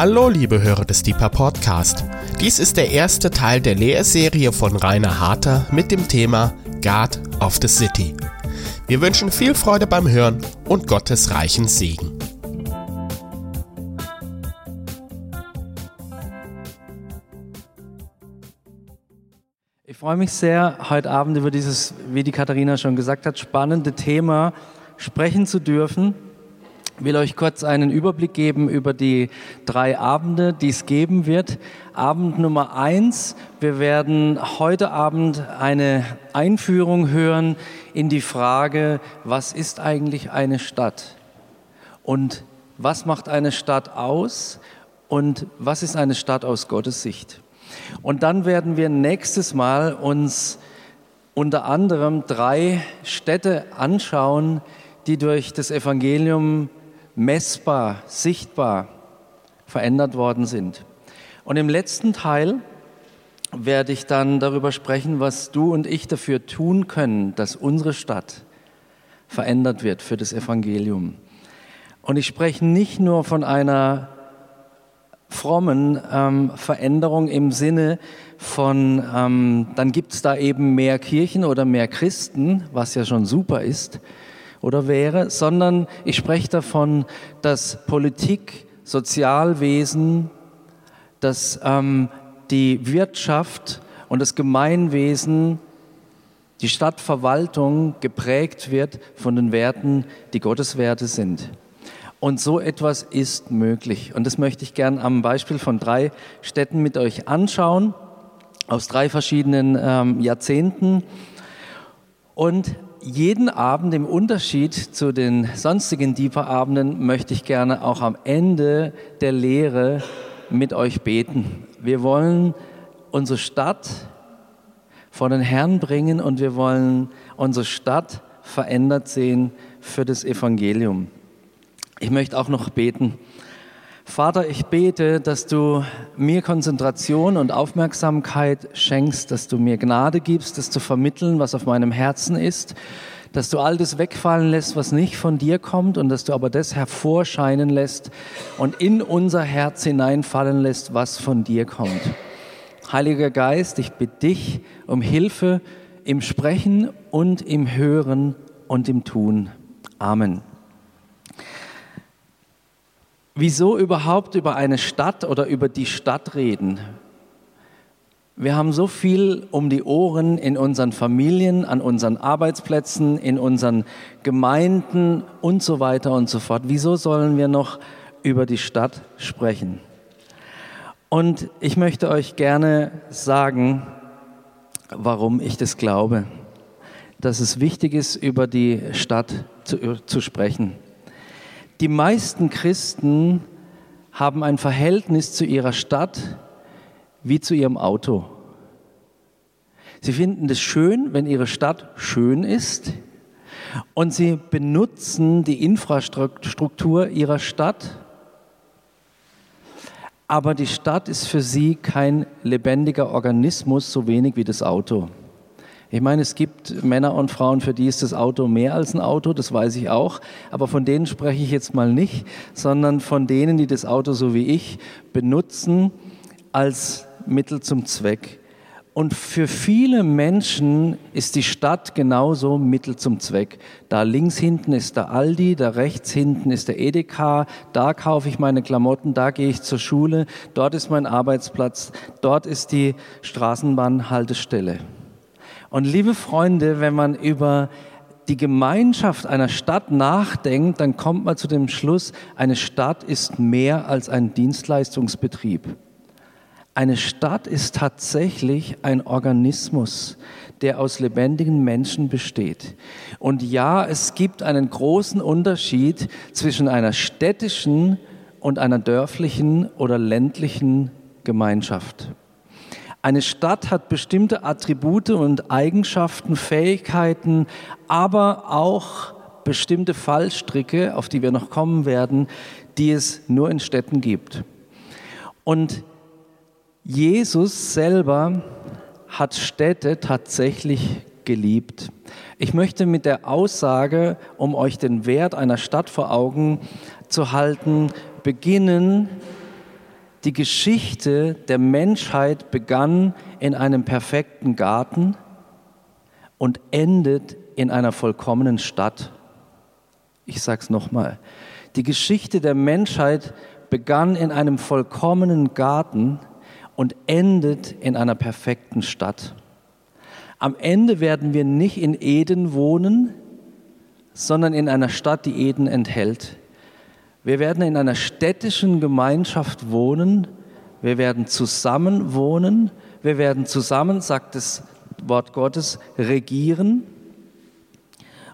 Hallo, liebe Hörer des Deeper Podcast. Dies ist der erste Teil der Lehrserie von Rainer Harter mit dem Thema God of the City. Wir wünschen viel Freude beim Hören und Gottes reichen Segen. Ich freue mich sehr, heute Abend über dieses, wie die Katharina schon gesagt hat, spannende Thema sprechen zu dürfen. Will euch kurz einen Überblick geben über die drei Abende, die es geben wird. Abend Nummer eins. Wir werden heute Abend eine Einführung hören in die Frage, was ist eigentlich eine Stadt? Und was macht eine Stadt aus? Und was ist eine Stadt aus Gottes Sicht? Und dann werden wir nächstes Mal uns unter anderem drei Städte anschauen, die durch das Evangelium messbar, sichtbar verändert worden sind. Und im letzten Teil werde ich dann darüber sprechen, was du und ich dafür tun können, dass unsere Stadt verändert wird für das Evangelium. Und ich spreche nicht nur von einer frommen ähm, Veränderung im Sinne von, ähm, dann gibt es da eben mehr Kirchen oder mehr Christen, was ja schon super ist, oder wäre, sondern ich spreche davon, dass Politik, Sozialwesen, dass ähm, die Wirtschaft und das Gemeinwesen, die Stadtverwaltung geprägt wird von den Werten, die Gottes Werte sind. Und so etwas ist möglich. Und das möchte ich gern am Beispiel von drei Städten mit euch anschauen, aus drei verschiedenen ähm, Jahrzehnten. Und jeden Abend im Unterschied zu den sonstigen Deeper-Abenden möchte ich gerne auch am Ende der Lehre mit euch beten. Wir wollen unsere Stadt vor den Herrn bringen und wir wollen unsere Stadt verändert sehen für das Evangelium. Ich möchte auch noch beten. Vater, ich bete, dass du mir Konzentration und Aufmerksamkeit schenkst, dass du mir Gnade gibst, das zu vermitteln, was auf meinem Herzen ist, dass du all das wegfallen lässt, was nicht von dir kommt und dass du aber das hervorscheinen lässt und in unser Herz hineinfallen lässt, was von dir kommt. Heiliger Geist, ich bitte dich um Hilfe im Sprechen und im Hören und im Tun. Amen. Wieso überhaupt über eine Stadt oder über die Stadt reden? Wir haben so viel um die Ohren in unseren Familien, an unseren Arbeitsplätzen, in unseren Gemeinden und so weiter und so fort. Wieso sollen wir noch über die Stadt sprechen? Und ich möchte euch gerne sagen, warum ich das glaube, dass es wichtig ist, über die Stadt zu, zu sprechen. Die meisten Christen haben ein Verhältnis zu ihrer Stadt wie zu ihrem Auto. Sie finden es schön, wenn ihre Stadt schön ist und sie benutzen die Infrastruktur ihrer Stadt, aber die Stadt ist für sie kein lebendiger Organismus, so wenig wie das Auto. Ich meine, es gibt Männer und Frauen, für die ist das Auto mehr als ein Auto, das weiß ich auch. Aber von denen spreche ich jetzt mal nicht, sondern von denen, die das Auto so wie ich benutzen als Mittel zum Zweck. Und für viele Menschen ist die Stadt genauso Mittel zum Zweck. Da links hinten ist der Aldi, da rechts hinten ist der Edeka, da kaufe ich meine Klamotten, da gehe ich zur Schule, dort ist mein Arbeitsplatz, dort ist die Straßenbahnhaltestelle. Und liebe Freunde, wenn man über die Gemeinschaft einer Stadt nachdenkt, dann kommt man zu dem Schluss, eine Stadt ist mehr als ein Dienstleistungsbetrieb. Eine Stadt ist tatsächlich ein Organismus, der aus lebendigen Menschen besteht. Und ja, es gibt einen großen Unterschied zwischen einer städtischen und einer dörflichen oder ländlichen Gemeinschaft. Eine Stadt hat bestimmte Attribute und Eigenschaften, Fähigkeiten, aber auch bestimmte Fallstricke, auf die wir noch kommen werden, die es nur in Städten gibt. Und Jesus selber hat Städte tatsächlich geliebt. Ich möchte mit der Aussage, um euch den Wert einer Stadt vor Augen zu halten, beginnen Die Geschichte der Menschheit begann in einem perfekten Garten und endet in einer vollkommenen Stadt. Ich sage es nochmal. Die Geschichte der Menschheit begann in einem vollkommenen Garten und endet in einer perfekten Stadt. Am Ende werden wir nicht in Eden wohnen, sondern in einer Stadt, die Eden enthält. Wir werden in einer städtischen Gemeinschaft wohnen, wir werden zusammen wohnen, wir werden zusammen, sagt das Wort Gottes, regieren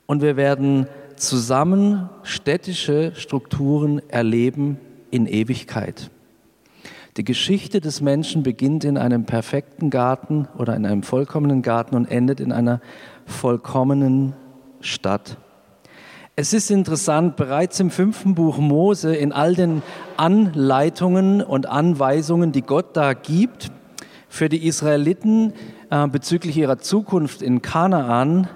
und wir werden zusammen städtische Strukturen erleben in Ewigkeit. Die Geschichte des Menschen beginnt in einem perfekten Garten oder in einem vollkommenen Garten und endet in einer vollkommenen Stadt. Es ist interessant, bereits im fünften Buch Mose, in all den Anleitungen und Anweisungen, die Gott da gibt für die Israeliten äh, bezüglich ihrer Zukunft in Kanaan,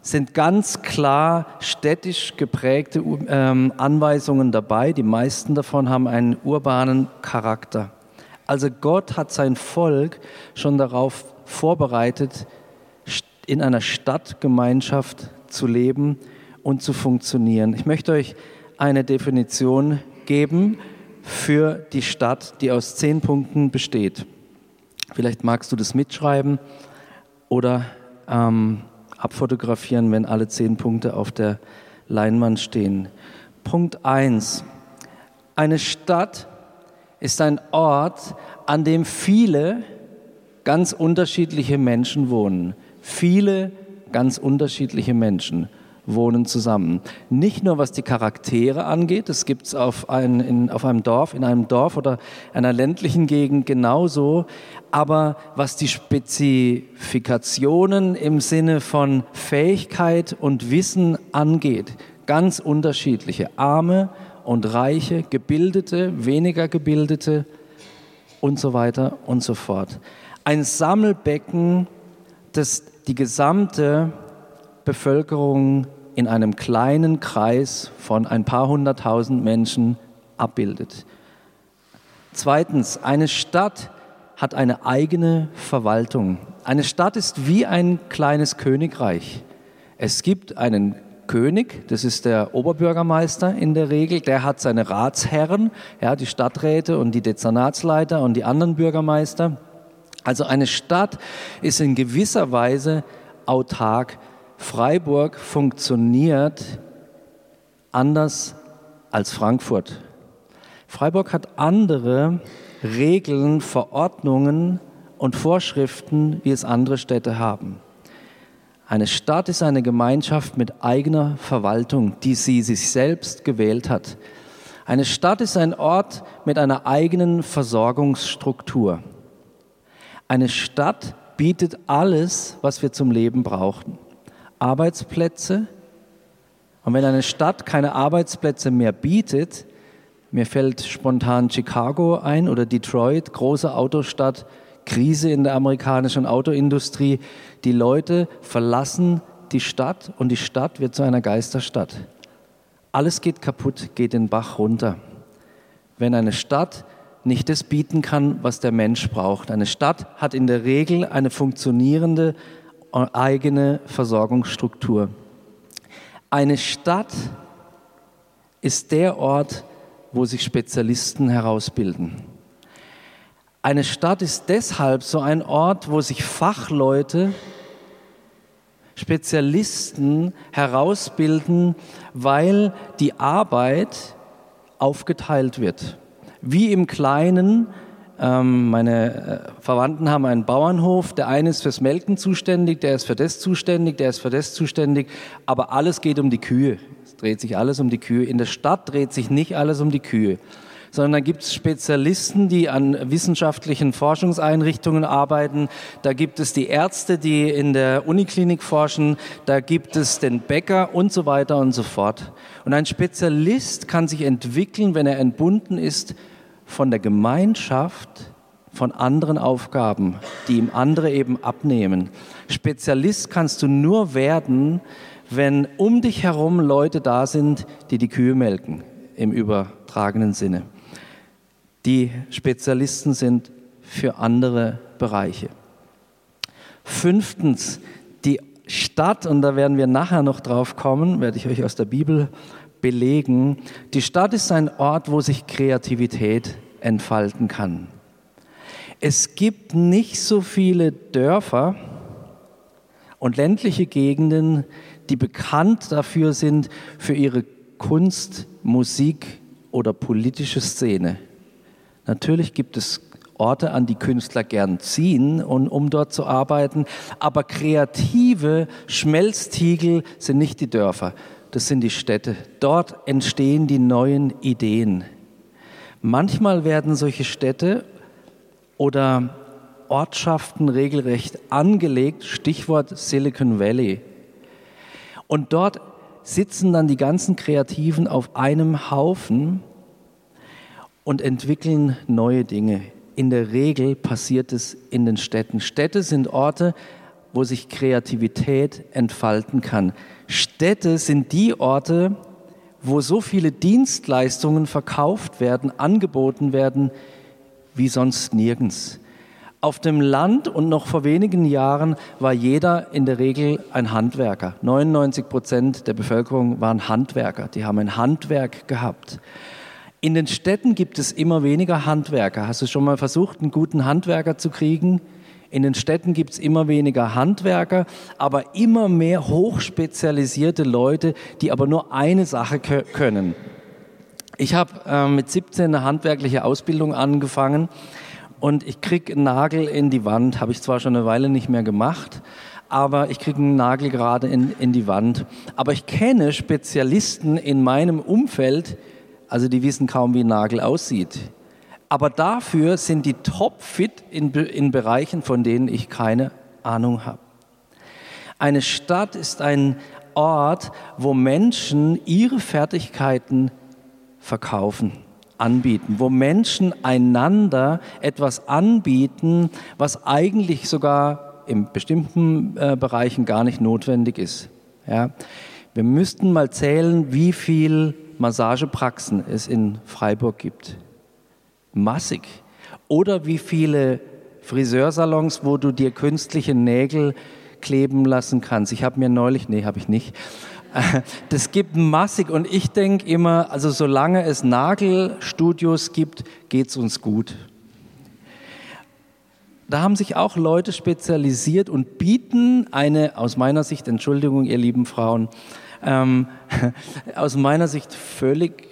sind ganz klar städtisch geprägte ähm, Anweisungen dabei. Die meisten davon haben einen urbanen Charakter. Also Gott hat sein Volk schon darauf vorbereitet, in einer Stadtgemeinschaft zu leben und zu funktionieren. Ich möchte euch eine Definition geben für die Stadt, die aus zehn Punkten besteht. Vielleicht magst du das mitschreiben oder ähm, abfotografieren, wenn alle zehn Punkte auf der Leinwand stehen. Punkt 1. Eine Stadt ist ein Ort, an dem viele ganz unterschiedliche Menschen wohnen. Viele ganz unterschiedliche Menschen wohnen zusammen. Nicht nur was die Charaktere angeht, das gibt es auf, ein, auf einem Dorf, in einem Dorf oder einer ländlichen Gegend genauso, aber was die Spezifikationen im Sinne von Fähigkeit und Wissen angeht, ganz unterschiedliche, arme und reiche, gebildete, weniger gebildete und so weiter und so fort. Ein Sammelbecken, das die gesamte Bevölkerung in einem kleinen Kreis von ein paar hunderttausend Menschen abbildet. Zweitens, eine Stadt hat eine eigene Verwaltung. Eine Stadt ist wie ein kleines Königreich. Es gibt einen König, das ist der Oberbürgermeister in der Regel, der hat seine Ratsherren, ja, die Stadträte und die Dezernatsleiter und die anderen Bürgermeister. Also eine Stadt ist in gewisser Weise autark Freiburg funktioniert anders als Frankfurt. Freiburg hat andere Regeln, Verordnungen und Vorschriften, wie es andere Städte haben. Eine Stadt ist eine Gemeinschaft mit eigener Verwaltung, die sie sich selbst gewählt hat. Eine Stadt ist ein Ort mit einer eigenen Versorgungsstruktur. Eine Stadt bietet alles, was wir zum Leben brauchen. Arbeitsplätze. Und wenn eine Stadt keine Arbeitsplätze mehr bietet, mir fällt spontan Chicago ein oder Detroit, große Autostadt, Krise in der amerikanischen Autoindustrie. Die Leute verlassen die Stadt und die Stadt wird zu einer Geisterstadt. Alles geht kaputt, geht den Bach runter. Wenn eine Stadt nicht das bieten kann, was der Mensch braucht. Eine Stadt hat in der Regel eine funktionierende eigene Versorgungsstruktur. Eine Stadt ist der Ort, wo sich Spezialisten herausbilden. Eine Stadt ist deshalb so ein Ort, wo sich Fachleute, Spezialisten herausbilden, weil die Arbeit aufgeteilt wird. Wie im Kleinen ähm, meine äh, Verwandten haben einen Bauernhof. Der eine ist fürs Melken zuständig, der ist für das zuständig, der ist für das zuständig. Aber alles geht um die Kühe. Es dreht sich alles um die Kühe. In der Stadt dreht sich nicht alles um die Kühe sondern da gibt es Spezialisten, die an wissenschaftlichen Forschungseinrichtungen arbeiten. Da gibt es die Ärzte, die in der Uniklinik forschen. Da gibt es den Bäcker und so weiter und so fort. Und ein Spezialist kann sich entwickeln, wenn er entbunden ist von der Gemeinschaft von anderen Aufgaben, die ihm andere eben abnehmen. Spezialist kannst du nur werden, wenn um dich herum Leute da sind, die die Kühe melken, im übertragenen Sinne. die Spezialisten sind für andere Bereiche. Fünftens, die Stadt, und da werden wir nachher noch drauf kommen, werde ich euch aus der Bibel belegen. Die Stadt ist ein Ort, wo sich Kreativität entfalten kann. Es gibt nicht so viele Dörfer und ländliche Gegenden, die bekannt dafür sind, für ihre Kunst, Musik oder politische Szene. Natürlich gibt es Orte, an die Künstler gern ziehen, und, um dort zu arbeiten, aber kreative Schmelztiegel sind nicht die Dörfer, das sind die Städte. Dort entstehen die neuen Ideen. Manchmal werden solche Städte oder Ortschaften regelrecht angelegt, Stichwort Silicon Valley. Und dort sitzen dann die ganzen Kreativen auf einem Haufen und entwickeln neue Dinge. In der Regel passiert es in den Städten. Städte sind Orte, wo sich Kreativität entfalten kann. Städte sind die Orte, wo so viele Dienstleistungen verkauft werden, angeboten werden, wie sonst nirgends. Auf dem Land und noch vor wenigen Jahren war jeder in der Regel ein Handwerker. 99 Prozent der Bevölkerung waren Handwerker. Die haben ein Handwerk gehabt. In den Städten gibt es immer weniger Handwerker. Hast du schon mal versucht, einen guten Handwerker zu kriegen? In den Städten gibt es immer weniger Handwerker, aber immer mehr hochspezialisierte Leute, die aber nur eine Sache können. Ich habe äh, mit 17 eine handwerkliche Ausbildung angefangen und ich kriege einen Nagel in die Wand. Habe ich zwar schon eine Weile nicht mehr gemacht, aber ich kriege einen Nagel gerade in, in die Wand. Aber ich kenne Spezialisten in meinem Umfeld, also die wissen kaum, wie ein Nagel aussieht. Aber dafür sind die topfit in, in Bereichen, von denen ich keine Ahnung habe. Eine Stadt ist ein Ort, wo Menschen ihre Fertigkeiten verkaufen, anbieten, wo Menschen einander etwas anbieten, was eigentlich sogar in bestimmten äh, Bereichen gar nicht notwendig ist. Ja? Wir müssten mal zählen, wie viel Massagepraxen es in Freiburg gibt massig. Oder wie viele Friseursalons, wo du dir künstliche Nägel kleben lassen kannst. Ich habe mir neulich, nee, habe ich nicht. Das gibt massig und ich denke immer, also solange es Nagelstudios gibt, geht es uns gut. Da haben sich auch Leute spezialisiert und bieten eine, aus meiner Sicht, Entschuldigung, ihr lieben Frauen, ähm, aus meiner Sicht völlig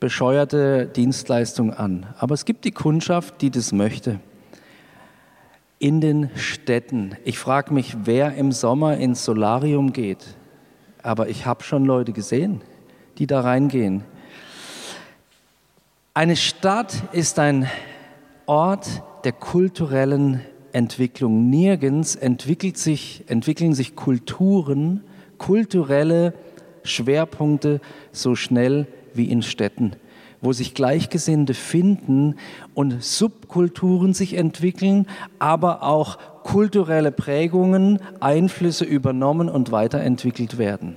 bescheuerte Dienstleistung an. Aber es gibt die Kundschaft, die das möchte. In den Städten. Ich frage mich, wer im Sommer ins Solarium geht. Aber ich habe schon Leute gesehen, die da reingehen. Eine Stadt ist ein Ort der kulturellen Entwicklung. Nirgends entwickelt sich, entwickeln sich Kulturen, kulturelle Schwerpunkte so schnell wie in Städten, wo sich Gleichgesinnte finden und Subkulturen sich entwickeln, aber auch kulturelle Prägungen, Einflüsse übernommen und weiterentwickelt werden.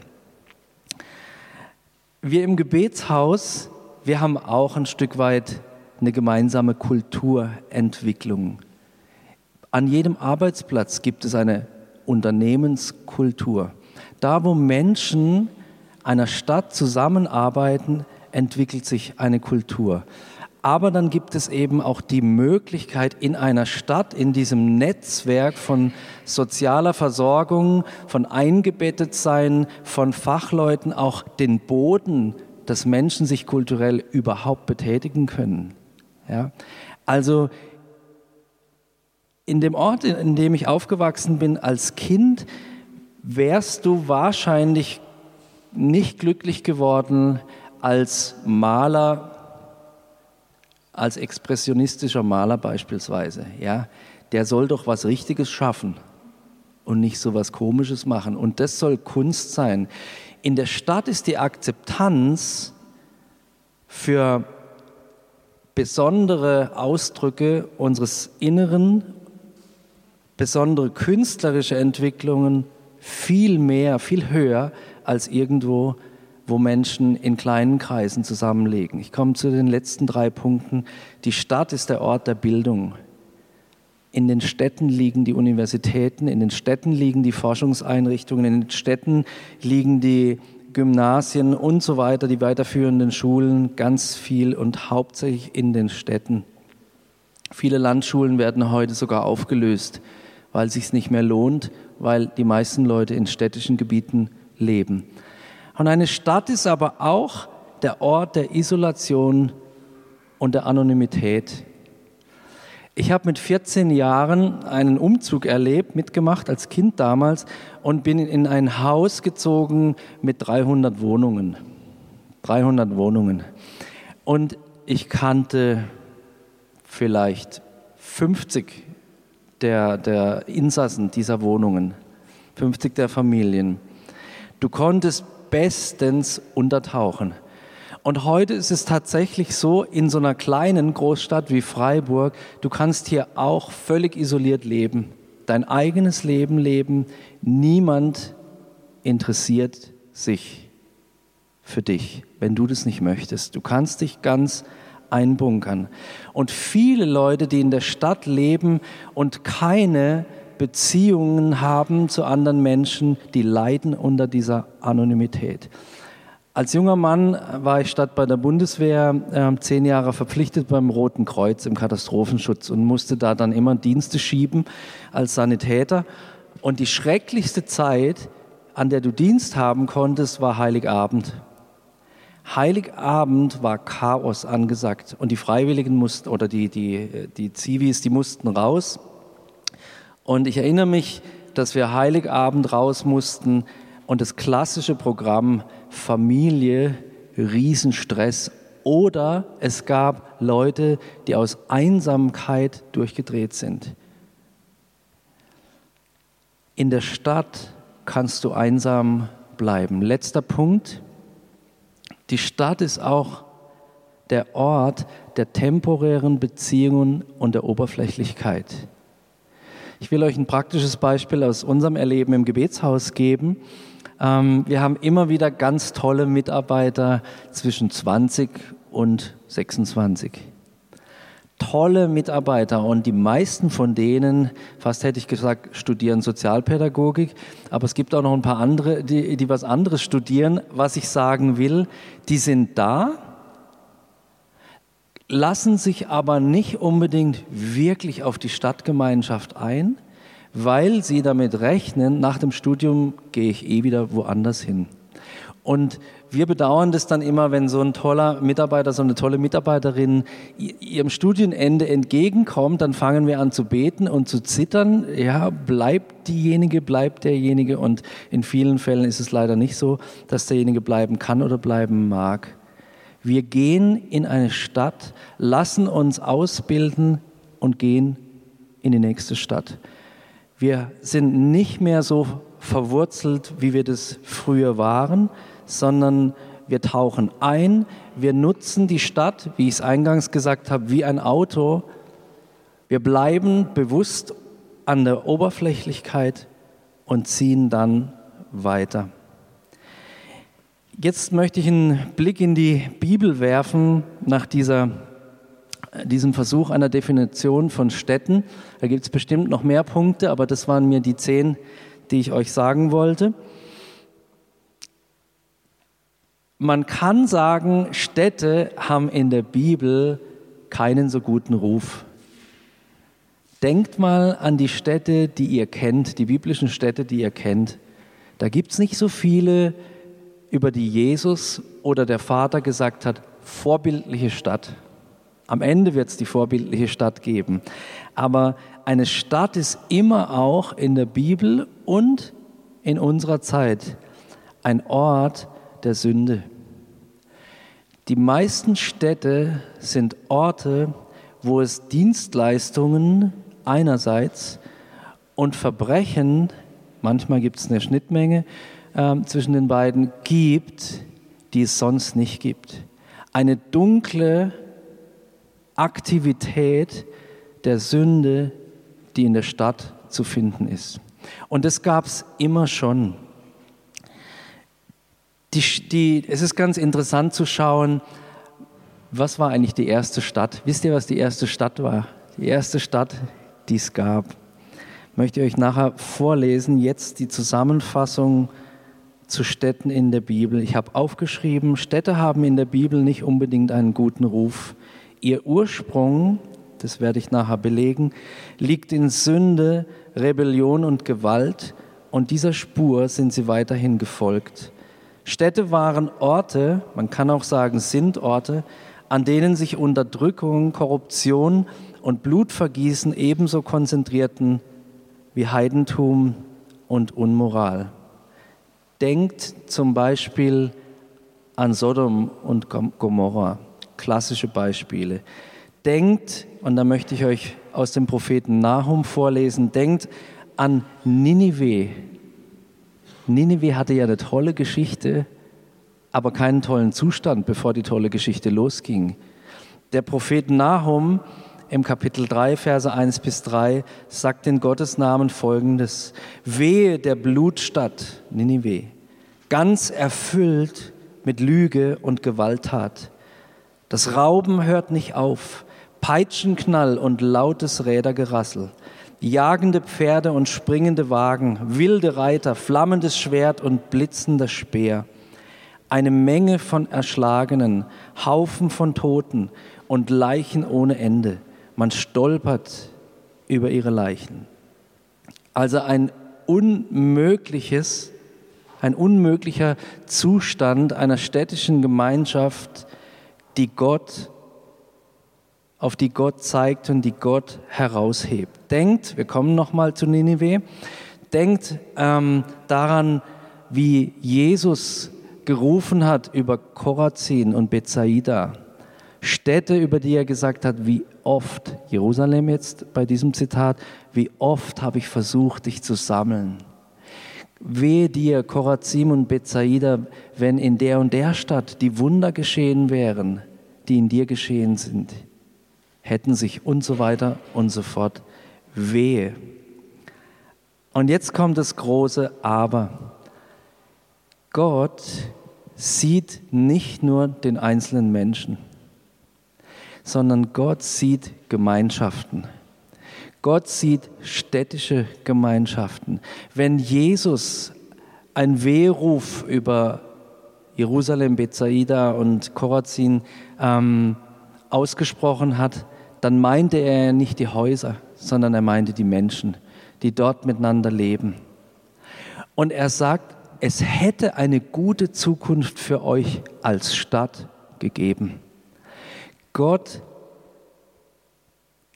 Wir im Gebetshaus, wir haben auch ein Stück weit eine gemeinsame Kulturentwicklung. An jedem Arbeitsplatz gibt es eine Unternehmenskultur. Da, wo Menschen einer Stadt zusammenarbeiten, entwickelt sich eine Kultur. Aber dann gibt es eben auch die Möglichkeit, in einer Stadt, in diesem Netzwerk von sozialer Versorgung, von Eingebettetsein, von Fachleuten auch den Boden, dass Menschen sich kulturell überhaupt betätigen können. Ja? Also in dem Ort, in dem ich aufgewachsen bin als Kind, wärst du wahrscheinlich nicht glücklich geworden als Maler, als expressionistischer Maler beispielsweise. Ja, der soll doch was Richtiges schaffen und nicht so was Komisches machen. Und das soll Kunst sein. In der Stadt ist die Akzeptanz für besondere Ausdrücke unseres Inneren, besondere künstlerische Entwicklungen viel mehr, viel höher als irgendwo wo Menschen in kleinen Kreisen zusammenlegen. Ich komme zu den letzten drei Punkten. Die Stadt ist der Ort der Bildung. In den Städten liegen die Universitäten, in den Städten liegen die Forschungseinrichtungen, in den Städten liegen die Gymnasien und so weiter, die weiterführenden Schulen, ganz viel und hauptsächlich in den Städten. Viele Landschulen werden heute sogar aufgelöst, weil es sich nicht mehr lohnt, weil die meisten Leute in städtischen Gebieten leben. Und eine Stadt ist aber auch der Ort der Isolation und der Anonymität. Ich habe mit 14 Jahren einen Umzug erlebt, mitgemacht als Kind damals und bin in ein Haus gezogen mit 300 Wohnungen. 300 Wohnungen. Und ich kannte vielleicht 50 der, der Insassen dieser Wohnungen, 50 der Familien. Du konntest bestens untertauchen. Und heute ist es tatsächlich so, in so einer kleinen Großstadt wie Freiburg, du kannst hier auch völlig isoliert leben, dein eigenes Leben leben. Niemand interessiert sich für dich, wenn du das nicht möchtest. Du kannst dich ganz einbunkern. Und viele Leute, die in der Stadt leben und keine Beziehungen haben zu anderen Menschen, die leiden unter dieser Anonymität. Als junger Mann war ich statt bei der Bundeswehr äh, zehn Jahre verpflichtet beim Roten Kreuz im Katastrophenschutz und musste da dann immer Dienste schieben als Sanitäter. Und die schrecklichste Zeit, an der du Dienst haben konntest, war Heiligabend. Heiligabend war Chaos angesagt und die Freiwilligen mussten, oder die, die, die Zivis, die mussten raus und ich erinnere mich, dass wir Heiligabend raus mussten und das klassische Programm Familie, Riesenstress oder es gab Leute, die aus Einsamkeit durchgedreht sind. In der Stadt kannst du einsam bleiben. Letzter Punkt. Die Stadt ist auch der Ort der temporären Beziehungen und der Oberflächlichkeit. Ich will euch ein praktisches Beispiel aus unserem Erleben im Gebetshaus geben. Ähm, wir haben immer wieder ganz tolle Mitarbeiter zwischen 20 und 26. Tolle Mitarbeiter und die meisten von denen, fast hätte ich gesagt, studieren Sozialpädagogik, aber es gibt auch noch ein paar andere, die, die was anderes studieren. Was ich sagen will, die sind da, lassen sich aber nicht unbedingt wirklich auf die Stadtgemeinschaft ein, weil sie damit rechnen, nach dem Studium gehe ich eh wieder woanders hin. Und wir bedauern das dann immer, wenn so ein toller Mitarbeiter, so eine tolle Mitarbeiterin ihrem Studienende entgegenkommt, dann fangen wir an zu beten und zu zittern. Ja, bleibt diejenige, bleibt derjenige. Und in vielen Fällen ist es leider nicht so, dass derjenige bleiben kann oder bleiben mag. Wir gehen in eine Stadt, lassen uns ausbilden und gehen in die nächste Stadt. Wir sind nicht mehr so verwurzelt, wie wir das früher waren, sondern wir tauchen ein, wir nutzen die Stadt, wie ich es eingangs gesagt habe, wie ein Auto. Wir bleiben bewusst an der Oberflächlichkeit und ziehen dann weiter. Jetzt möchte ich einen Blick in die Bibel werfen nach dieser, diesem Versuch einer Definition von Städten. Da gibt es bestimmt noch mehr Punkte, aber das waren mir die zehn, die ich euch sagen wollte. Man kann sagen, Städte haben in der Bibel keinen so guten Ruf. Denkt mal an die Städte, die ihr kennt, die biblischen Städte, die ihr kennt. Da gibt es nicht so viele über die Jesus oder der Vater gesagt hat, vorbildliche Stadt. Am Ende wird es die vorbildliche Stadt geben. Aber eine Stadt ist immer auch in der Bibel und in unserer Zeit ein Ort der Sünde. Die meisten Städte sind Orte, wo es Dienstleistungen einerseits und Verbrechen, manchmal gibt es eine Schnittmenge, ähm, zwischen den beiden gibt, die es sonst nicht gibt. Eine dunkle Aktivität der Sünde, die in der Stadt zu finden ist. Und das gab es immer schon. die, die, es ist ganz interessant zu schauen, was war eigentlich die erste Stadt? Wisst ihr, was die erste Stadt war? Die erste Stadt, die es gab. Ich möchte euch nachher vorlesen, jetzt die Zusammenfassung zu Städten in der Bibel. Ich habe aufgeschrieben, Städte haben in der Bibel nicht unbedingt einen guten Ruf. Ihr Ursprung, das werde ich nachher belegen, liegt in Sünde, Rebellion und Gewalt und dieser Spur sind sie weiterhin gefolgt. Städte waren Orte, man kann auch sagen sind Orte, an denen sich Unterdrückung, Korruption und Blutvergießen ebenso konzentrierten wie Heidentum und Unmoral. Denkt zum Beispiel an Sodom und Gomorra, klassische Beispiele. Denkt, und da möchte ich euch aus dem Propheten Nahum vorlesen, denkt an Ninive. Ninive hatte ja eine tolle Geschichte, aber keinen tollen Zustand, bevor die tolle Geschichte losging. Der Prophet Nahum im Kapitel 3, Verse 1 bis 3 sagt in Gottes Namen folgendes: Wehe der Blutstadt Ninive, ganz erfüllt mit Lüge und Gewalttat. Das Rauben hört nicht auf, Peitschenknall und lautes Rädergerassel, jagende Pferde und springende Wagen, wilde Reiter, flammendes Schwert und blitzender Speer. Eine Menge von Erschlagenen, Haufen von Toten und Leichen ohne Ende man stolpert über ihre Leichen. Also ein unmögliches, ein unmöglicher Zustand einer städtischen Gemeinschaft, die Gott, auf die Gott zeigt und die Gott heraushebt. Denkt, wir kommen nochmal zu Ninive, denkt ähm, daran, wie Jesus gerufen hat über Korazin und Bethsaida Städte, über die er gesagt hat, wie oft, Jerusalem jetzt bei diesem Zitat, wie oft habe ich versucht, dich zu sammeln. Wehe dir, Korazim und Bethsaida, wenn in der und der Stadt die Wunder geschehen wären, die in dir geschehen sind, hätten sich und so weiter und so fort. Wehe. Und jetzt kommt das große Aber. Gott sieht nicht nur den einzelnen Menschen sondern Gott sieht Gemeinschaften. Gott sieht städtische Gemeinschaften. Wenn Jesus ein Wehruf über Jerusalem, Bethsaida und Korazin ähm, ausgesprochen hat, dann meinte er nicht die Häuser, sondern er meinte die Menschen, die dort miteinander leben. Und er sagt, es hätte eine gute Zukunft für euch als Stadt gegeben. Gott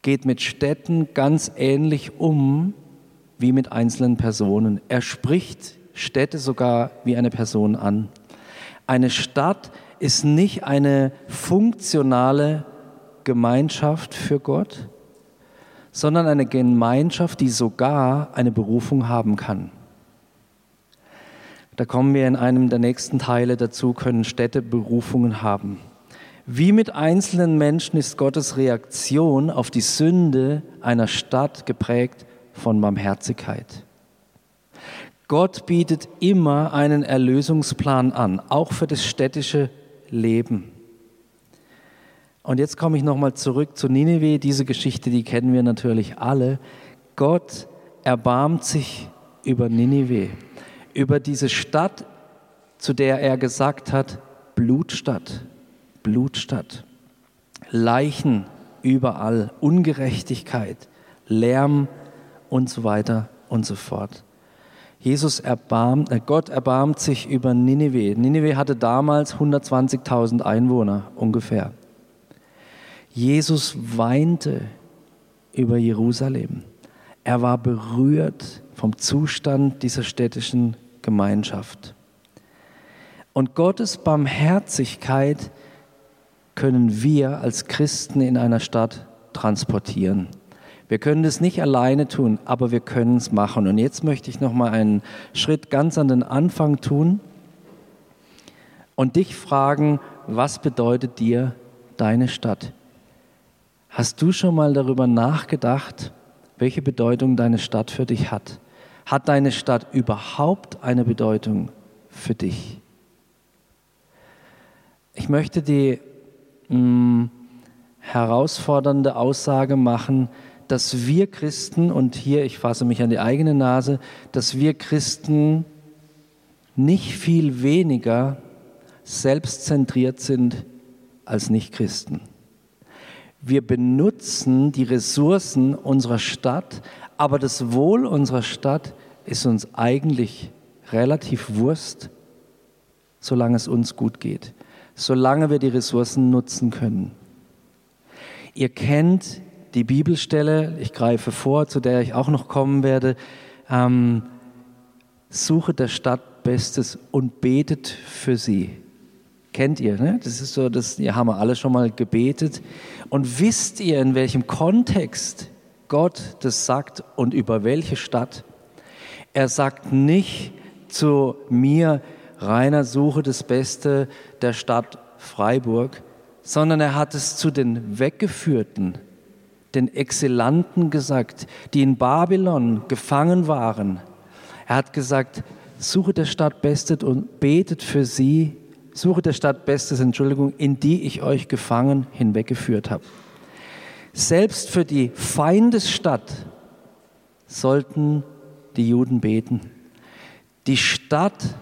geht mit Städten ganz ähnlich um wie mit einzelnen Personen. Er spricht Städte sogar wie eine Person an. Eine Stadt ist nicht eine funktionale Gemeinschaft für Gott, sondern eine Gemeinschaft, die sogar eine Berufung haben kann. Da kommen wir in einem der nächsten Teile dazu, können Städte Berufungen haben. Wie mit einzelnen Menschen ist Gottes Reaktion auf die Sünde einer Stadt geprägt von Barmherzigkeit. Gott bietet immer einen Erlösungsplan an, auch für das städtische Leben. Und jetzt komme ich nochmal zurück zu Nineveh. Diese Geschichte, die kennen wir natürlich alle. Gott erbarmt sich über Nineveh, über diese Stadt, zu der er gesagt hat, Blutstadt. Blutstadt. Leichen überall, Ungerechtigkeit, Lärm und so weiter und so fort. Jesus erbarmt, äh Gott erbarmt sich über Ninive. Ninive hatte damals 120.000 Einwohner ungefähr. Jesus weinte über Jerusalem. Er war berührt vom Zustand dieser städtischen Gemeinschaft. Und Gottes Barmherzigkeit können wir als Christen in einer Stadt transportieren. Wir können das nicht alleine tun, aber wir können es machen. Und jetzt möchte ich noch mal einen Schritt ganz an den Anfang tun und dich fragen, was bedeutet dir deine Stadt? Hast du schon mal darüber nachgedacht, welche Bedeutung deine Stadt für dich hat? Hat deine Stadt überhaupt eine Bedeutung für dich? ich möchte die mm, herausfordernde Aussage machen, dass wir Christen, und hier ich fasse mich an die eigene Nase, dass wir Christen nicht viel weniger selbstzentriert sind als Nichtchristen. Wir benutzen die Ressourcen unserer Stadt, aber das Wohl unserer Stadt ist uns eigentlich relativ Wurst, solange es uns gut geht, solange wir die Ressourcen nutzen können. Ihr kennt die Bibelstelle, ich greife vor, zu der ich auch noch kommen werde. Ähm, suche der Stadt Bestes und betet für sie. Kennt ihr, ne? Das ist so, das ja, haben wir alle schon mal gebetet. Und wisst ihr, in welchem Kontext Gott das sagt und über welche Stadt? Er sagt nicht zu mir, Rainer, suche das Beste der Stadt Freiburg, sondern er hat es zu den Weggeführten, den Exzellenten gesagt, die in Babylon gefangen waren. Er hat gesagt, suche der Stadt Bestes und betet für sie, suche der Stadt Bestes, Entschuldigung, in die ich euch gefangen hinweggeführt habe. Selbst für die Feindesstadt sollten die Juden beten. Die Stadt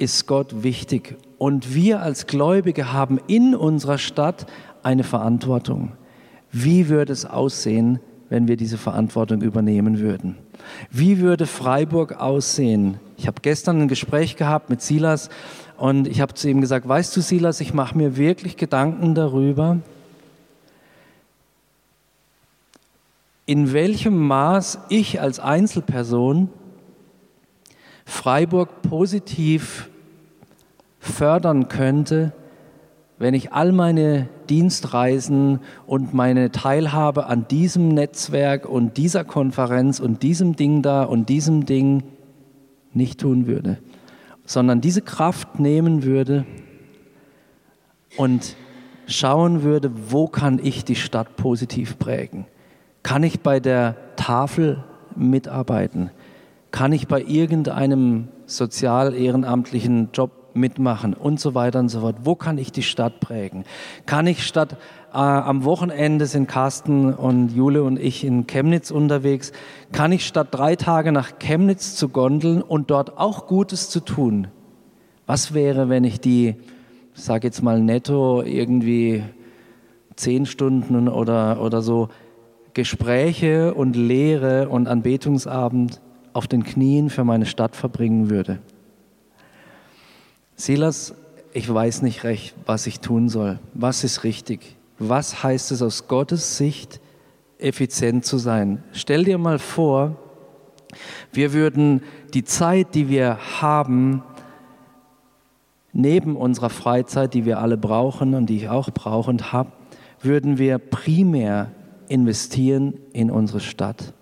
ist Gott wichtig und wir als Gläubige haben in unserer Stadt eine Verantwortung. Wie würde es aussehen, wenn wir diese Verantwortung übernehmen würden? Wie würde Freiburg aussehen? Ich habe gestern ein Gespräch gehabt mit Silas und ich habe zu ihm gesagt, weißt du Silas, ich mache mir wirklich Gedanken darüber, in welchem Maß ich als Einzelperson Freiburg positiv fördern könnte, wenn ich all meine Dienstreisen und meine Teilhabe an diesem Netzwerk und dieser Konferenz und diesem Ding da und diesem Ding nicht tun würde, sondern diese Kraft nehmen würde und schauen würde, wo kann ich die Stadt positiv prägen? Kann ich bei der Tafel mitarbeiten? Kann ich bei irgendeinem sozial-ehrenamtlichen Job mitmachen und so weiter und so fort. Wo kann ich die Stadt prägen? Kann ich statt äh, am Wochenende sind Carsten und Jule und ich in Chemnitz unterwegs, kann ich statt drei Tage nach Chemnitz zu gondeln und dort auch Gutes zu tun? Was wäre, wenn ich die, ich sage jetzt mal netto irgendwie zehn Stunden oder, oder so Gespräche und Lehre und Anbetungsabend auf den Knien für meine Stadt verbringen würde? Silas, ich weiß nicht recht, was ich tun soll. Was ist richtig? Was heißt es aus Gottes Sicht, effizient zu sein? Stell dir mal vor, wir würden die Zeit, die wir haben, neben unserer Freizeit, die wir alle brauchen und die ich auch brauche und habe, würden wir primär investieren in unsere Stadt.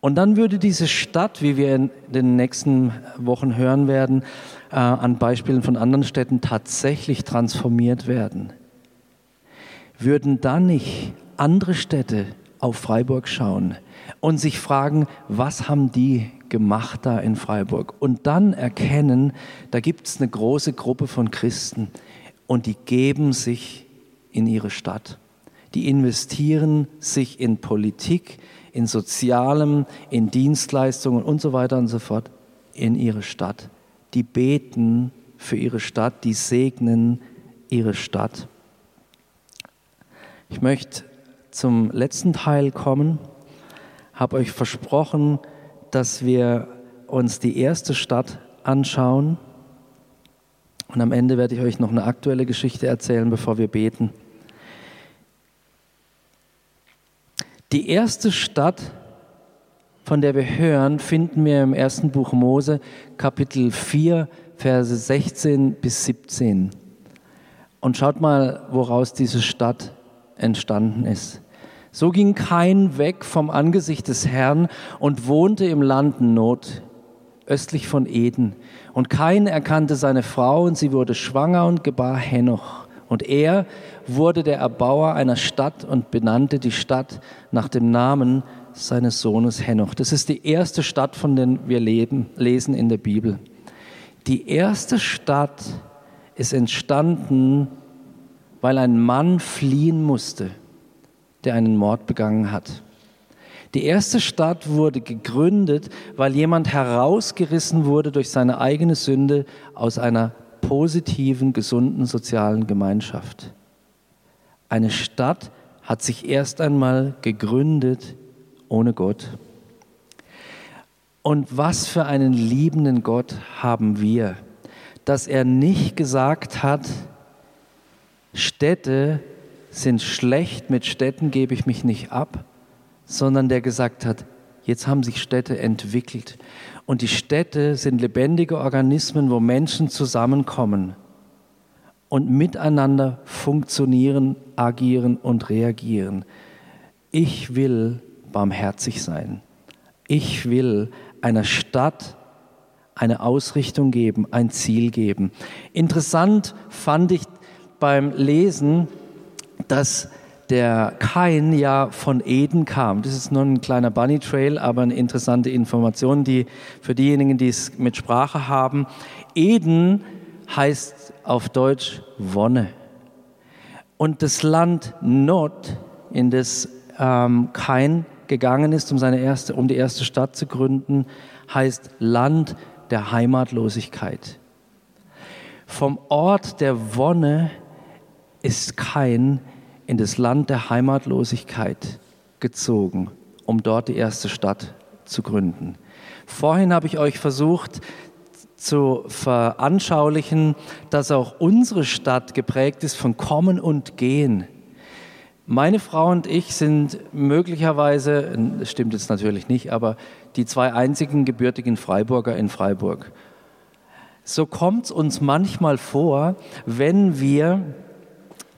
Und dann würde diese Stadt, wie wir in den nächsten Wochen hören werden, äh, an Beispielen von anderen Städten tatsächlich transformiert werden. Würden dann nicht andere Städte auf Freiburg schauen und sich fragen, was haben die gemacht da in Freiburg? Und dann erkennen, da gibt es eine große Gruppe von Christen und die geben sich in ihre Stadt. Die investieren sich in Politik, in Sozialem, in Dienstleistungen und so weiter und so fort in ihre Stadt. Die beten für ihre Stadt, die segnen ihre Stadt. Ich möchte zum letzten Teil kommen, habe euch versprochen, dass wir uns die erste Stadt anschauen. Und am Ende werde ich euch noch eine aktuelle Geschichte erzählen, bevor wir beten. Die erste Stadt, von der wir hören, finden wir im ersten Buch Mose, Kapitel 4, Verse 16 bis 17. Und schaut mal, woraus diese Stadt entstanden ist. So ging Kain weg vom Angesicht des Herrn und wohnte im Land Not, östlich von Eden. Und Kain erkannte seine Frau und sie wurde schwanger und gebar Henoch. Und er wurde der Erbauer einer Stadt und benannte die Stadt nach dem Namen seines Sohnes Henoch. Das ist die erste Stadt, von der wir leben, lesen in der Bibel. Die erste Stadt ist entstanden weil ein Mann fliehen musste, der einen Mord begangen hat. Die erste Stadt wurde gegründet, weil jemand herausgerissen wurde durch seine eigene Sünde aus einer positiven, gesunden sozialen Gemeinschaft. Eine Stadt hat sich erst einmal gegründet ohne Gott. Und was für einen liebenden Gott haben wir, dass er nicht gesagt hat, Städte sind schlecht, mit Städten gebe ich mich nicht ab, sondern der gesagt hat, jetzt haben sich Städte entwickelt. Und die Städte sind lebendige Organismen, wo Menschen zusammenkommen und miteinander funktionieren, agieren und reagieren. Ich will barmherzig sein. Ich will einer Stadt eine Ausrichtung geben, ein Ziel geben. Interessant fand ich beim Lesen, dass der Kain ja von Eden kam. Das ist nur ein kleiner Bunny Trail, aber eine interessante Information, die für diejenigen, die es mit Sprache haben. Eden heißt auf Deutsch Wonne. Und das Land Nod, in das ähm, Kain gegangen ist, um, seine erste, um die erste Stadt zu gründen, heißt Land der Heimatlosigkeit. Vom Ort der Wonne ist Kain in das Land der Heimatlosigkeit gezogen, um dort die erste Stadt zu gründen. Vorhin habe ich euch versucht zu veranschaulichen, dass auch unsere Stadt geprägt ist von Kommen und Gehen. Meine Frau und ich sind möglicherweise, das stimmt jetzt natürlich nicht, aber die zwei einzigen gebürtigen Freiburger in Freiburg. So kommt es uns manchmal vor, wenn wir,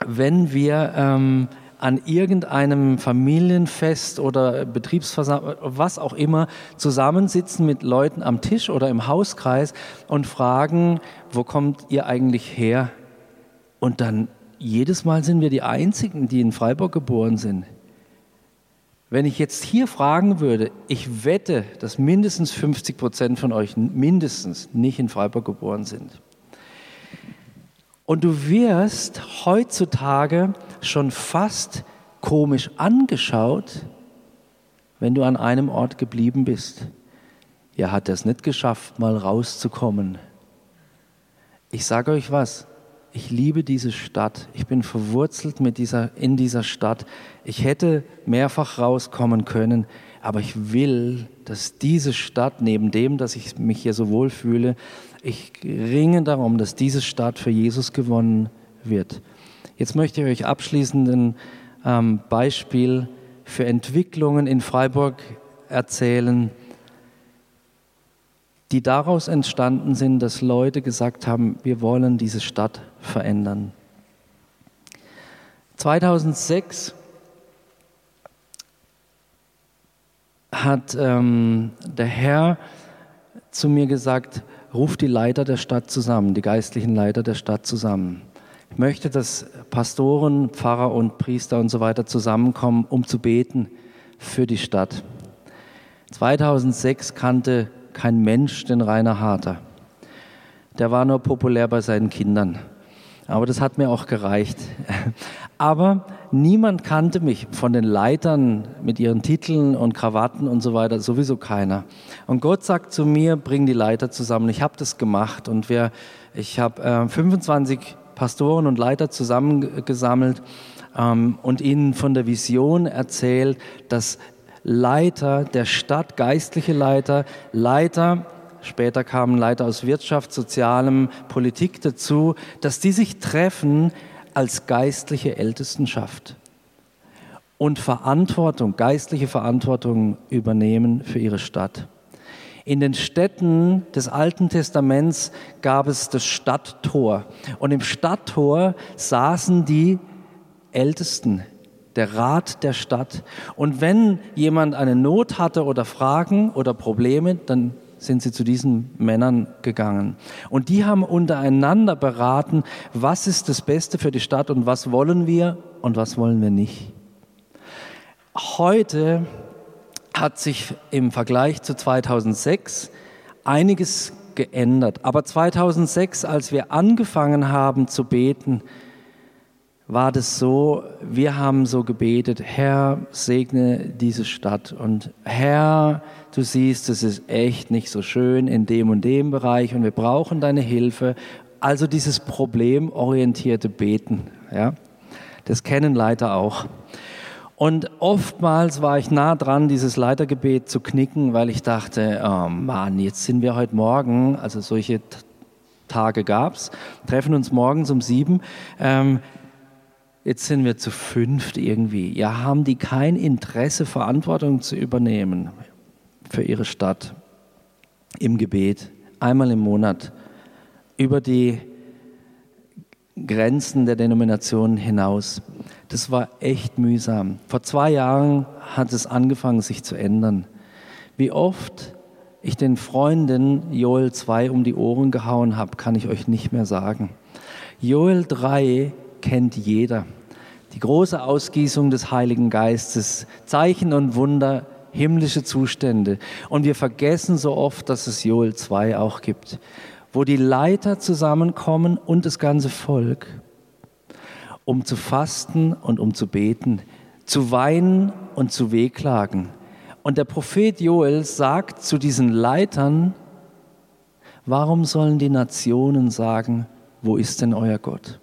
wenn wir ähm, an irgendeinem Familienfest oder Betriebsversammlung, was auch immer, zusammensitzen mit Leuten am Tisch oder im Hauskreis und fragen, wo kommt ihr eigentlich her? Und dann jedes Mal sind wir die Einzigen, die in Freiburg geboren sind. Wenn ich jetzt hier fragen würde, ich wette, dass mindestens 50 Prozent von euch mindestens nicht in Freiburg geboren sind. Und du wirst heutzutage schon fast komisch angeschaut, wenn du an einem Ort geblieben bist. Ja, hat es nicht geschafft, mal rauszukommen. Ich sage euch was, ich liebe diese Stadt. Ich bin verwurzelt mit dieser, in dieser Stadt. Ich hätte mehrfach rauskommen können, aber ich will, dass diese Stadt, neben dem, dass ich mich hier so wohl fühle, ich ringe darum, dass diese Stadt für Jesus gewonnen wird. Jetzt möchte ich euch abschließend ein ähm, Beispiel für Entwicklungen in Freiburg erzählen, die daraus entstanden sind, dass Leute gesagt haben, wir wollen diese Stadt verändern. 2006 hat ähm, der Herr zu mir gesagt, ruf die Leiter der Stadt zusammen, die geistlichen Leiter der Stadt zusammen. Ich möchte, dass Pastoren, Pfarrer und Priester und so weiter zusammenkommen, um zu beten für die Stadt. 2006 kannte kein Mensch den Rainer Harter. Der war nur populär bei seinen Kindern. Aber das hat mir auch gereicht. Aber niemand kannte mich von den Leitern mit ihren Titeln und Krawatten und so weiter, sowieso keiner. Und Gott sagt zu mir, bring die Leiter zusammen. Ich habe das gemacht und wir, ich habe äh, 25 Pastoren und Leiter zusammengesammelt ähm, und ihnen von der Vision erzählt, dass Leiter der Stadt, geistliche Leiter, Leiter, später kamen Leiter aus Wirtschaft, Sozialem, Politik dazu, dass die sich treffen als geistliche Ältestenschaft und Verantwortung, geistliche Verantwortung übernehmen für ihre Stadt. In den Städten des Alten Testaments gab es das Stadttor und im Stadttor saßen die Ältesten, der Rat der Stadt. Und wenn jemand eine Not hatte oder Fragen oder Probleme, dann sind sie zu diesen Männern gegangen. Und die haben untereinander beraten, was ist das Beste für die Stadt und was wollen wir und was wollen wir nicht. Heute hat sich im Vergleich zu 2006 einiges geändert. Aber 2006, als wir angefangen haben zu beten, war das so, wir haben so gebetet, Herr, segne diese Stadt und Herr, du siehst, es ist echt nicht so schön in dem und dem Bereich und wir brauchen deine Hilfe. Also dieses problemorientierte Beten, ja, das kennen Leiter auch. Und oftmals war ich nah dran, dieses Leitergebet zu knicken, weil ich dachte, oh Mann, jetzt sind wir heute Morgen, also solche Tage gab's, treffen uns morgens um sieben. Ähm, jetzt sind wir zu fünft irgendwie. Ja, haben die kein Interesse, Verantwortung zu übernehmen für ihre Stadt im Gebet, einmal im Monat, über die Grenzen der Denominationen hinaus. Das war echt mühsam. Vor zwei Jahren hat es angefangen, sich zu ändern. Wie oft ich den Freunden Joel 2 um die Ohren gehauen habe, kann ich euch nicht mehr sagen. Joel 3 kennt jeder. Die große Ausgießung des Heiligen Geistes, Zeichen und Wunder, himmlische Zustände. Und wir vergessen so oft, dass es Joel 2 auch gibt wo die Leiter zusammenkommen und das ganze Volk, um zu fasten und um zu beten, zu weinen und zu wehklagen. Und der Prophet Joel sagt zu diesen Leitern, warum sollen die Nationen sagen, wo ist denn euer Gott?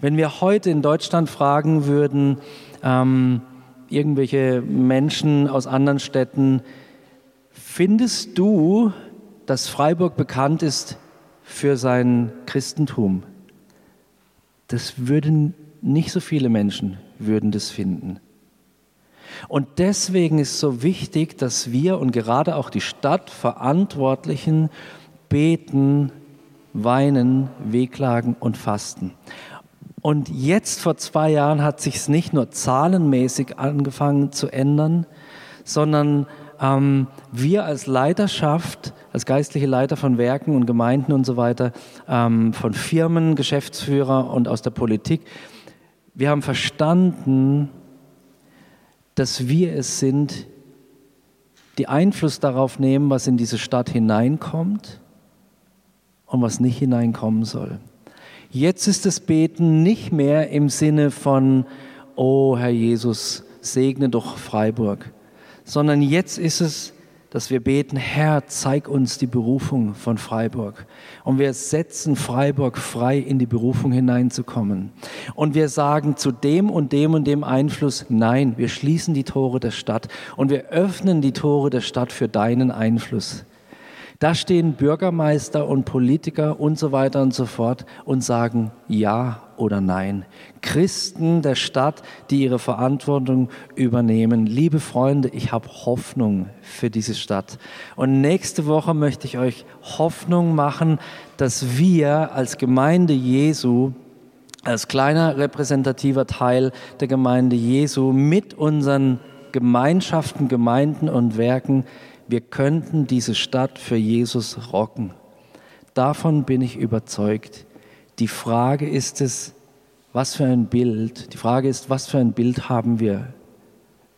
Wenn wir heute in Deutschland fragen würden, ähm, irgendwelche Menschen aus anderen Städten, findest du, dass Freiburg bekannt ist für sein Christentum. Das würden nicht so viele Menschen würden das finden. Und deswegen ist so wichtig, dass wir und gerade auch die Stadtverantwortlichen beten, weinen, wehklagen und fasten. Und jetzt vor zwei Jahren hat sich es nicht nur zahlenmäßig angefangen zu ändern, sondern ähm, wir als Leiterschaft, als geistliche Leiter von Werken und Gemeinden und so weiter, ähm, von Firmen, Geschäftsführer und aus der Politik, wir haben verstanden, dass wir es sind, die Einfluss darauf nehmen, was in diese Stadt hineinkommt und was nicht hineinkommen soll. Jetzt ist das Beten nicht mehr im Sinne von, oh Herr Jesus, segne doch Freiburg, sondern jetzt ist es, dass wir beten, Herr, zeig uns die Berufung von Freiburg. Und wir setzen Freiburg frei, in die Berufung hineinzukommen. Und wir sagen zu dem und dem und dem Einfluss, nein, wir schließen die Tore der Stadt und wir öffnen die Tore der Stadt für deinen Einfluss. Da stehen Bürgermeister und Politiker und so weiter und so fort und sagen Ja oder Nein. Christen der Stadt, die ihre Verantwortung übernehmen. Liebe Freunde, ich habe Hoffnung für diese Stadt. Und nächste Woche möchte ich euch Hoffnung machen, dass wir als Gemeinde Jesu als kleiner repräsentativer Teil der Gemeinde Jesu mit unseren Gemeinschaften, Gemeinden und Werken wir könnten diese Stadt für Jesus rocken. Davon bin ich überzeugt. Die Frage ist es, was für ein Bild, die Frage ist, was für ein Bild haben wir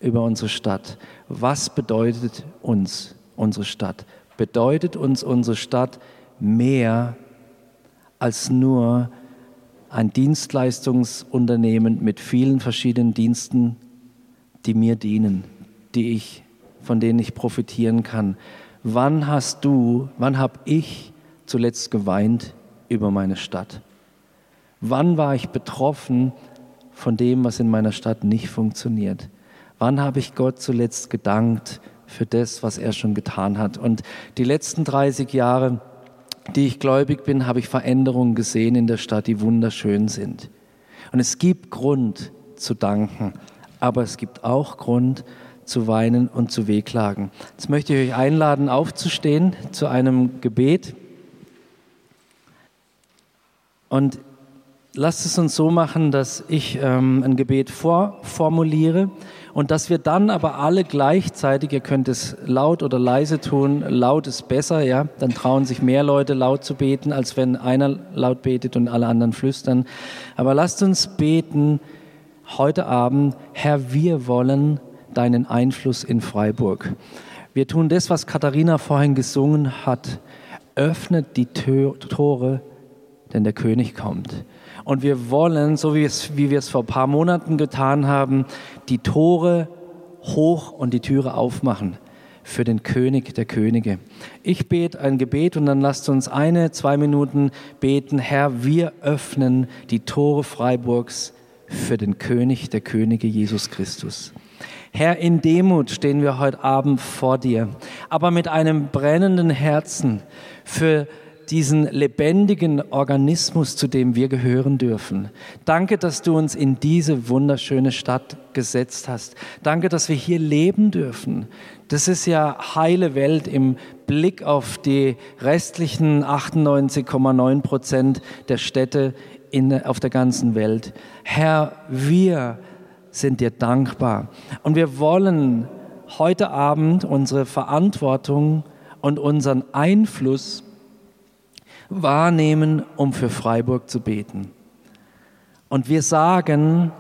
über unsere Stadt? Was bedeutet uns unsere Stadt? Bedeutet uns unsere Stadt mehr als nur ein Dienstleistungsunternehmen mit vielen verschiedenen Diensten, die mir dienen, die ich von denen ich profitieren kann. Wann hast du, wann habe ich zuletzt geweint über meine Stadt? Wann war ich betroffen von dem, was in meiner Stadt nicht funktioniert? Wann habe ich Gott zuletzt gedankt für das, was er schon getan hat? Und die letzten 30 Jahre, die ich gläubig bin, habe ich Veränderungen gesehen in der Stadt, die wunderschön sind. Und es gibt Grund zu danken, aber es gibt auch Grund zu weinen und zu wehklagen. Jetzt möchte ich euch einladen, aufzustehen zu einem Gebet. Und lasst es uns so machen, dass ich ähm, ein Gebet vorformuliere und dass wir dann aber alle gleichzeitig, ihr könnt es laut oder leise tun, laut ist besser, ja, dann trauen sich mehr Leute laut zu beten, als wenn einer laut betet und alle anderen flüstern. Aber lasst uns beten heute Abend, Herr, wir wollen deinen Einfluss in Freiburg. Wir tun das, was Katharina vorhin gesungen hat. Öffnet die Tore denn der König kommt. Und wir wollen, so wie, es, wie wir es vor ein paar Monaten getan haben, die Tore hoch und die Türe aufmachen für den König der Könige. Ich bete ein Gebet und dann lasst uns eine, zwei Minuten beten. Herr, wir öffnen die Tore Freiburgs für den König der Könige Jesus Christus. Herr, in Demut stehen wir heute Abend vor dir, aber mit einem brennenden Herzen für diesen lebendigen Organismus, zu dem wir gehören dürfen. Danke, dass du uns in diese wunderschöne Stadt gesetzt hast. Danke, dass wir hier leben dürfen. Das ist ja heile Welt im Blick auf die restlichen 98,9 Prozent der Städte in, auf der ganzen Welt. Herr, wir sind dir dankbar und wir wollen heute Abend unsere Verantwortung und unseren Einfluss wahrnehmen, um für Freiburg zu beten. Und wir sagen,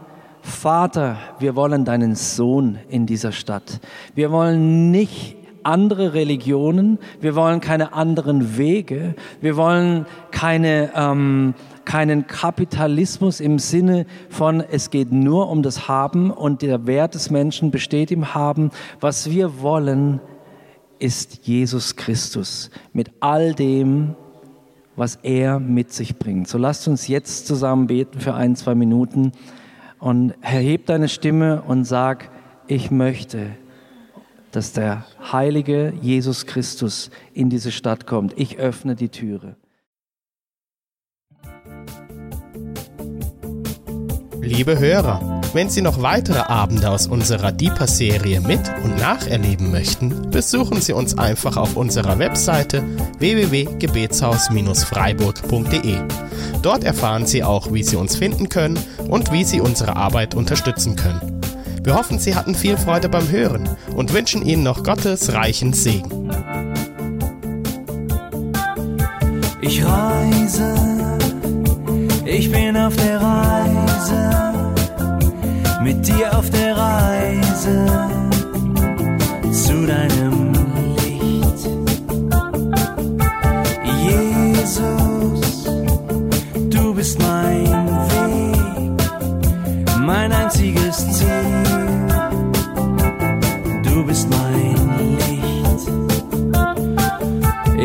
Vater, wir wollen deinen Sohn in dieser Stadt. Wir wollen nicht andere Religionen, wir wollen keine anderen Wege, wir wollen keine, ähm, keinen Kapitalismus im Sinne von, es geht nur um das Haben und der Wert des Menschen besteht im Haben. Was wir wollen, ist Jesus Christus mit all dem, was er mit sich bringt. So lasst uns jetzt zusammen beten für ein, zwei Minuten und erheb deine Stimme und sag, ich möchte, dass der heilige Jesus Christus in diese Stadt kommt. Ich öffne die Türe. Liebe Hörer, wenn Sie noch weitere Abende aus unserer Deeper-Serie mit- und nacherleben möchten, besuchen Sie uns einfach auf unserer Webseite www.gebetshaus-freiburg.de. Dort erfahren Sie auch, wie Sie uns finden können und wie Sie unsere Arbeit unterstützen können. Wir hoffen, Sie hatten viel Freude beim Hören und wünschen Ihnen noch Gottes reichen Segen. Ich reise, ich bin auf der Reise mit dir auf der Reise zu deinem Licht. Jesus, du bist mein Weg, mein einziges Ziel.